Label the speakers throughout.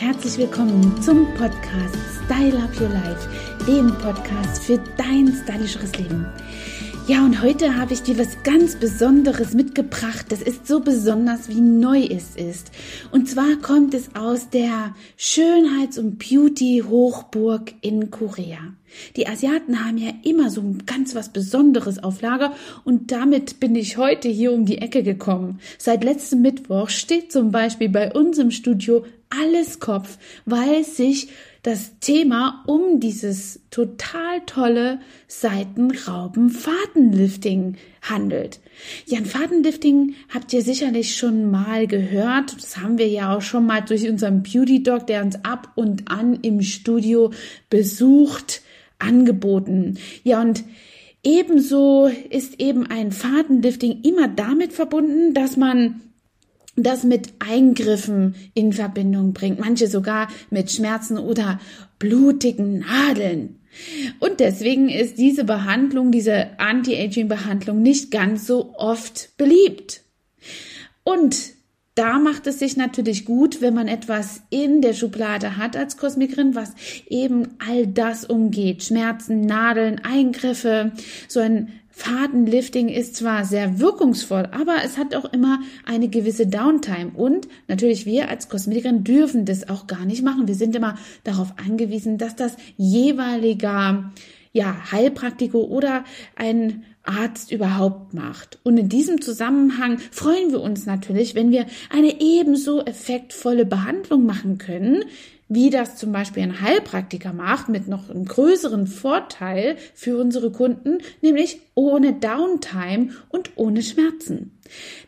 Speaker 1: herzlich willkommen zum Podcast Style Up Your Life, dem Podcast für dein stylischeres Leben. Ja, und heute habe ich dir was ganz Besonderes mitgebracht. Das ist so besonders, wie neu es ist. Und zwar kommt es aus der Schönheits- und Beauty-Hochburg in Korea. Die Asiaten haben ja immer so ganz was Besonderes auf Lager und damit bin ich heute hier um die Ecke gekommen. Seit letztem Mittwoch steht zum Beispiel bei uns im Studio alles Kopf, weil sich das Thema um dieses total tolle Seitenrauben-Fadenlifting handelt. Ja, ein Fadenlifting habt ihr sicherlich schon mal gehört. Das haben wir ja auch schon mal durch unseren Beauty Dog, der uns ab und an im Studio besucht, angeboten. Ja, und ebenso ist eben ein Fadenlifting immer damit verbunden, dass man das mit Eingriffen in Verbindung bringt, manche sogar mit Schmerzen oder blutigen Nadeln. Und deswegen ist diese Behandlung, diese Anti-Aging-Behandlung nicht ganz so oft beliebt. Und da macht es sich natürlich gut, wenn man etwas in der Schublade hat als Kosmikerin, was eben all das umgeht. Schmerzen, Nadeln, Eingriffe, so ein Fadenlifting ist zwar sehr wirkungsvoll, aber es hat auch immer eine gewisse Downtime. Und natürlich wir als Kosmetikerin dürfen das auch gar nicht machen. Wir sind immer darauf angewiesen, dass das jeweiliger ja, Heilpraktiker oder ein Arzt überhaupt macht. Und in diesem Zusammenhang freuen wir uns natürlich, wenn wir eine ebenso effektvolle Behandlung machen können, wie das zum Beispiel ein Heilpraktiker macht, mit noch einem größeren Vorteil für unsere Kunden, nämlich ohne Downtime und ohne Schmerzen.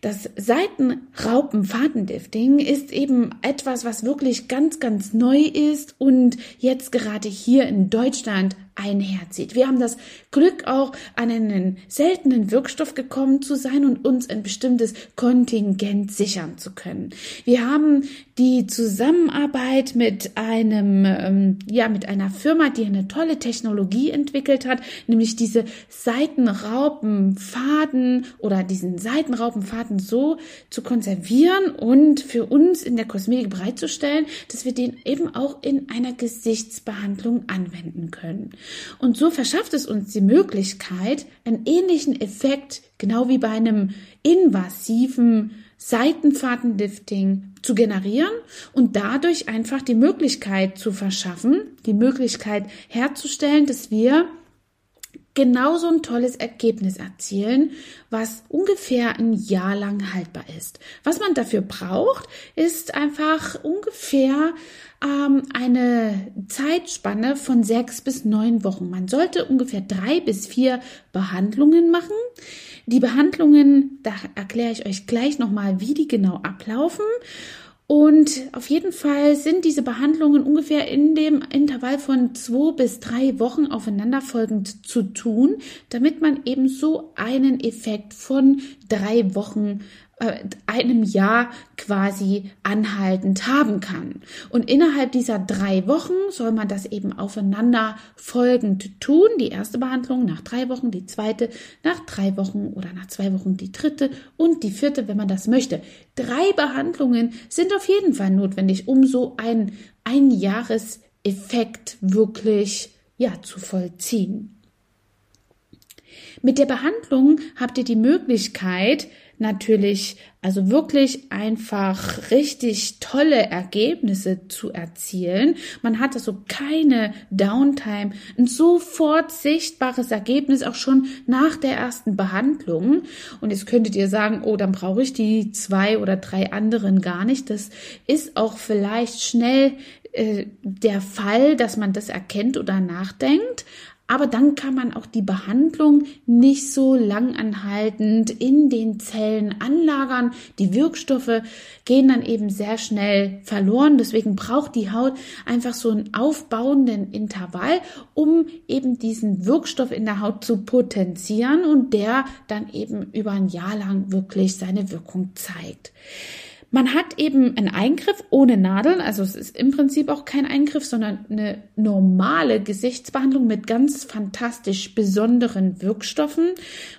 Speaker 1: Das Seitenraupen-Fadenlifting ist eben etwas, was wirklich ganz, ganz neu ist und jetzt gerade hier in Deutschland einherzieht. Wir haben das Glück, auch an einen seltenen Wirkstoff gekommen zu sein und uns ein bestimmtes Kontingent sichern zu können. Wir haben die Zusammenarbeit mit einem, ähm, ja, mit einer Firma, die eine tolle Technologie entwickelt hat, nämlich diese Seitenraupenfaden oder diesen Seitenraupenfaden so zu konservieren und für uns in der Kosmetik bereitzustellen, dass wir den eben auch in einer Gesichtsbehandlung anwenden können. Und so verschafft es uns die Möglichkeit, einen ähnlichen Effekt, genau wie bei einem invasiven Seitenfadenlifting zu generieren und dadurch einfach die Möglichkeit zu verschaffen, die Möglichkeit herzustellen, dass wir genauso ein tolles Ergebnis erzielen, was ungefähr ein Jahr lang haltbar ist. Was man dafür braucht, ist einfach ungefähr ähm, eine Zeitspanne von sechs bis neun Wochen. Man sollte ungefähr drei bis vier Behandlungen machen. Die Behandlungen, da erkläre ich euch gleich nochmal, wie die genau ablaufen. Und auf jeden Fall sind diese Behandlungen ungefähr in dem Intervall von zwei bis drei Wochen aufeinanderfolgend zu tun, damit man eben so einen Effekt von drei Wochen einem Jahr quasi anhaltend haben kann. Und innerhalb dieser drei Wochen soll man das eben aufeinander folgend tun. Die erste Behandlung nach drei Wochen, die zweite nach drei Wochen oder nach zwei Wochen die dritte und die vierte, wenn man das möchte. Drei Behandlungen sind auf jeden Fall notwendig, um so ein Einjahreseffekt wirklich ja, zu vollziehen. Mit der Behandlung habt ihr die Möglichkeit, natürlich also wirklich einfach richtig tolle Ergebnisse zu erzielen. Man hat also keine Downtime, ein sofort sichtbares Ergebnis auch schon nach der ersten Behandlung. Und jetzt könntet ihr sagen, oh, dann brauche ich die zwei oder drei anderen gar nicht. Das ist auch vielleicht schnell äh, der Fall, dass man das erkennt oder nachdenkt. Aber dann kann man auch die Behandlung nicht so langanhaltend in den Zellen anlagern. Die Wirkstoffe gehen dann eben sehr schnell verloren. Deswegen braucht die Haut einfach so einen aufbauenden Intervall, um eben diesen Wirkstoff in der Haut zu potenzieren und der dann eben über ein Jahr lang wirklich seine Wirkung zeigt. Man hat eben einen Eingriff ohne Nadeln, also es ist im Prinzip auch kein Eingriff, sondern eine normale Gesichtsbehandlung mit ganz fantastisch besonderen Wirkstoffen.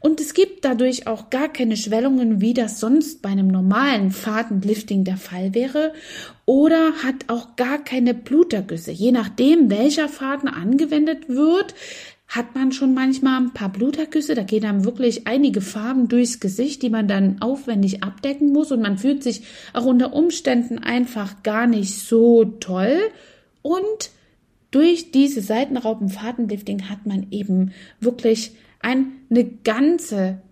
Speaker 1: Und es gibt dadurch auch gar keine Schwellungen, wie das sonst bei einem normalen Fadenlifting der Fall wäre. Oder hat auch gar keine Blutergüsse. Je nachdem, welcher Faden angewendet wird, hat man schon manchmal ein paar Blutergüsse. Da gehen dann wirklich einige Farben durchs Gesicht, die man dann aufwendig abdecken muss. Und man fühlt sich auch unter Umständen einfach gar nicht so toll. Und durch diese Seitenraupenfadenlifting hat man eben wirklich eine ganze,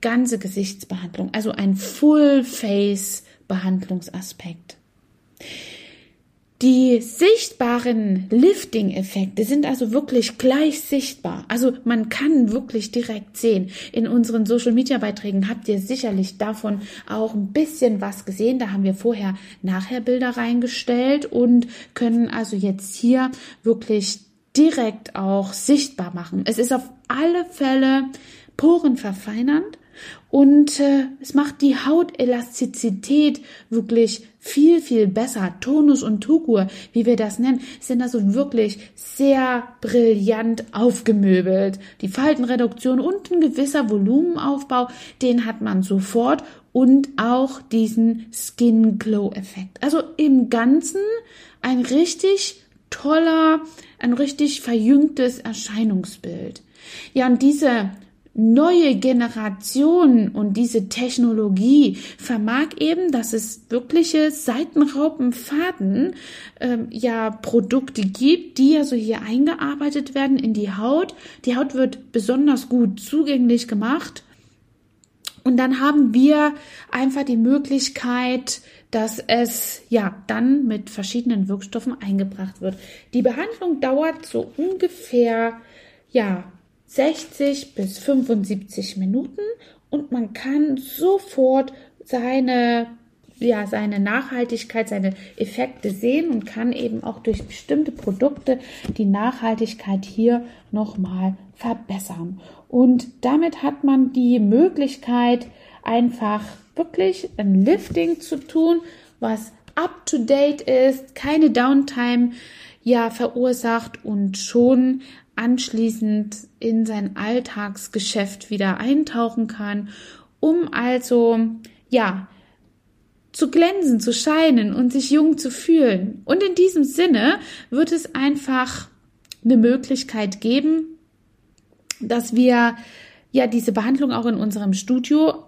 Speaker 1: ganze Gesichtsbehandlung, also ein Full-Face-Behandlungsaspekt. Die sichtbaren Lifting-Effekte sind also wirklich gleich sichtbar. Also man kann wirklich direkt sehen. In unseren Social-Media-Beiträgen habt ihr sicherlich davon auch ein bisschen was gesehen. Da haben wir vorher nachher Bilder reingestellt und können also jetzt hier wirklich direkt auch sichtbar machen. Es ist auf alle Fälle Poren verfeinernd und äh, es macht die Hautelastizität wirklich viel, viel besser. Tonus und Tukur, wie wir das nennen, sind also wirklich sehr brillant aufgemöbelt. Die Faltenreduktion und ein gewisser Volumenaufbau, den hat man sofort und auch diesen Skin Glow Effekt. Also im Ganzen ein richtig toller, ein richtig verjüngtes Erscheinungsbild. Ja, und diese neue Generation und diese Technologie vermag eben, dass es wirkliche Seitenraupenfaden ähm, ja Produkte gibt, die also hier eingearbeitet werden in die Haut. Die Haut wird besonders gut zugänglich gemacht. Und dann haben wir einfach die Möglichkeit, dass es ja dann mit verschiedenen Wirkstoffen eingebracht wird. Die Behandlung dauert so ungefähr ja 60 bis 75 Minuten und man kann sofort seine ja, seine Nachhaltigkeit, seine Effekte sehen und kann eben auch durch bestimmte Produkte die Nachhaltigkeit hier nochmal verbessern. Und damit hat man die Möglichkeit, einfach wirklich ein Lifting zu tun, was up to date ist, keine Downtime ja verursacht und schon anschließend in sein Alltagsgeschäft wieder eintauchen kann, um also, ja, zu glänzen, zu scheinen und sich jung zu fühlen. Und in diesem Sinne wird es einfach eine Möglichkeit geben, dass wir ja diese Behandlung auch in unserem Studio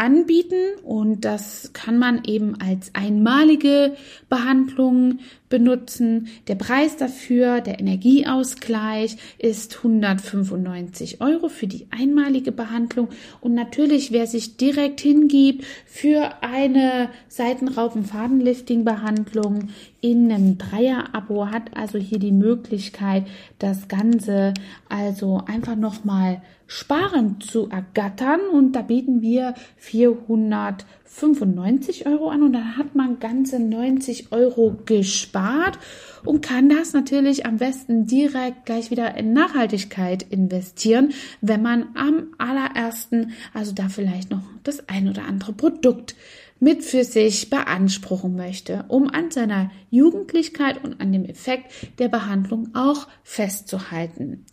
Speaker 1: anbieten und das kann man eben als einmalige Behandlung benutzen. Der Preis dafür, der Energieausgleich, ist 195 Euro für die einmalige Behandlung. Und natürlich, wer sich direkt hingibt für eine Seitenraupen-Fadenlifting-Behandlung in einem Dreier-Abo, hat also hier die Möglichkeit, das Ganze also einfach nochmal sparend zu ergattern. Und da bieten wir 495 Euro an und dann hat man ganze 90 Euro gespart und kann das natürlich am besten direkt gleich wieder in Nachhaltigkeit investieren, wenn man am allerersten, also da vielleicht noch das ein oder andere Produkt mit für sich beanspruchen möchte, um an seiner Jugendlichkeit und an dem Effekt der Behandlung auch festzuhalten.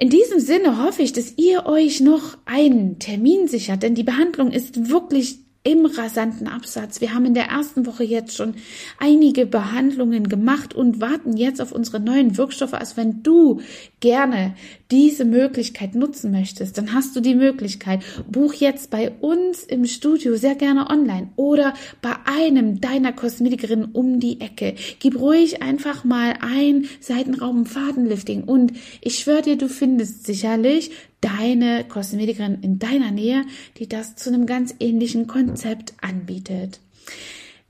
Speaker 1: In diesem Sinne hoffe ich, dass ihr euch noch einen Termin sichert, denn die Behandlung ist wirklich im rasanten Absatz. Wir haben in der ersten Woche jetzt schon einige Behandlungen gemacht und warten jetzt auf unsere neuen Wirkstoffe. Also wenn du gerne diese Möglichkeit nutzen möchtest, dann hast du die Möglichkeit. Buch jetzt bei uns im Studio sehr gerne online oder bei einem deiner Kosmetikerinnen um die Ecke. Gib ruhig einfach mal ein Seitenraum Fadenlifting und ich schwöre dir, du findest sicherlich deine Kosmetikerin in deiner Nähe, die das zu einem ganz ähnlichen Konzept anbietet.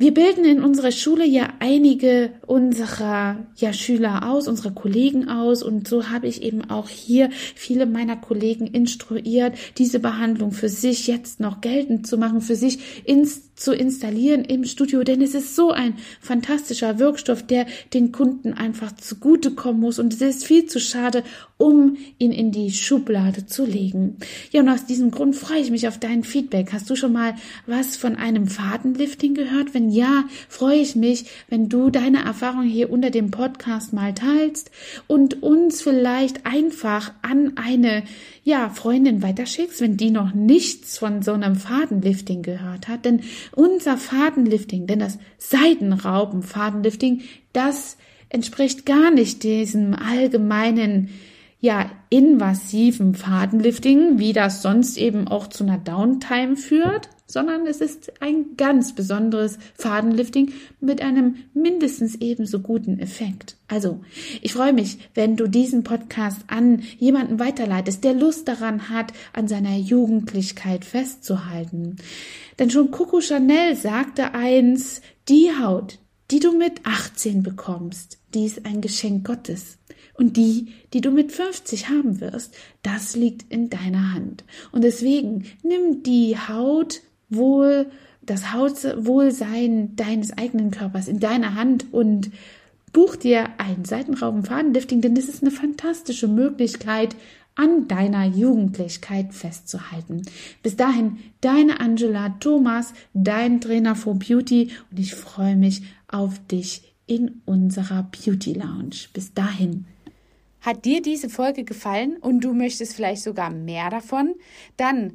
Speaker 1: Wir bilden in unserer Schule ja einige unserer ja, Schüler aus, unserer Kollegen aus und so habe ich eben auch hier viele meiner Kollegen instruiert, diese Behandlung für sich jetzt noch geltend zu machen, für sich ins zu installieren im Studio, denn es ist so ein fantastischer Wirkstoff, der den Kunden einfach zugutekommen muss und es ist viel zu schade, um ihn in die Schublade zu legen. Ja, und aus diesem Grund freue ich mich auf dein Feedback. Hast du schon mal was von einem Fadenlifting gehört? Wenn ja, freue ich mich, wenn du deine Erfahrung hier unter dem Podcast mal teilst und uns vielleicht einfach an eine ja, Freundin weiterschickst, wenn die noch nichts von so einem Fadenlifting gehört hat. Denn unser Fadenlifting, denn das Seidenrauben-Fadenlifting, das entspricht gar nicht diesem allgemeinen ja invasiven Fadenlifting, wie das sonst eben auch zu einer Downtime führt, sondern es ist ein ganz besonderes Fadenlifting mit einem mindestens ebenso guten Effekt. Also, ich freue mich, wenn du diesen Podcast an jemanden weiterleitest, der Lust daran hat, an seiner Jugendlichkeit festzuhalten. Denn schon Coco Chanel sagte eins, die Haut, die du mit 18 bekommst, die ist ein Geschenk Gottes. Und die, die du mit 50 haben wirst, das liegt in deiner Hand. Und deswegen nimm die Haut wohl, das Hautwohlsein deines eigenen Körpers in deiner Hand und buch dir ein Seitenrauben-Fadenlifting, denn das ist eine fantastische Möglichkeit, an deiner Jugendlichkeit festzuhalten. Bis dahin, deine Angela Thomas, dein Trainer for Beauty und ich freue mich auf dich in unserer Beauty Lounge. Bis dahin.
Speaker 2: Hat dir diese Folge gefallen und du möchtest vielleicht sogar mehr davon? Dann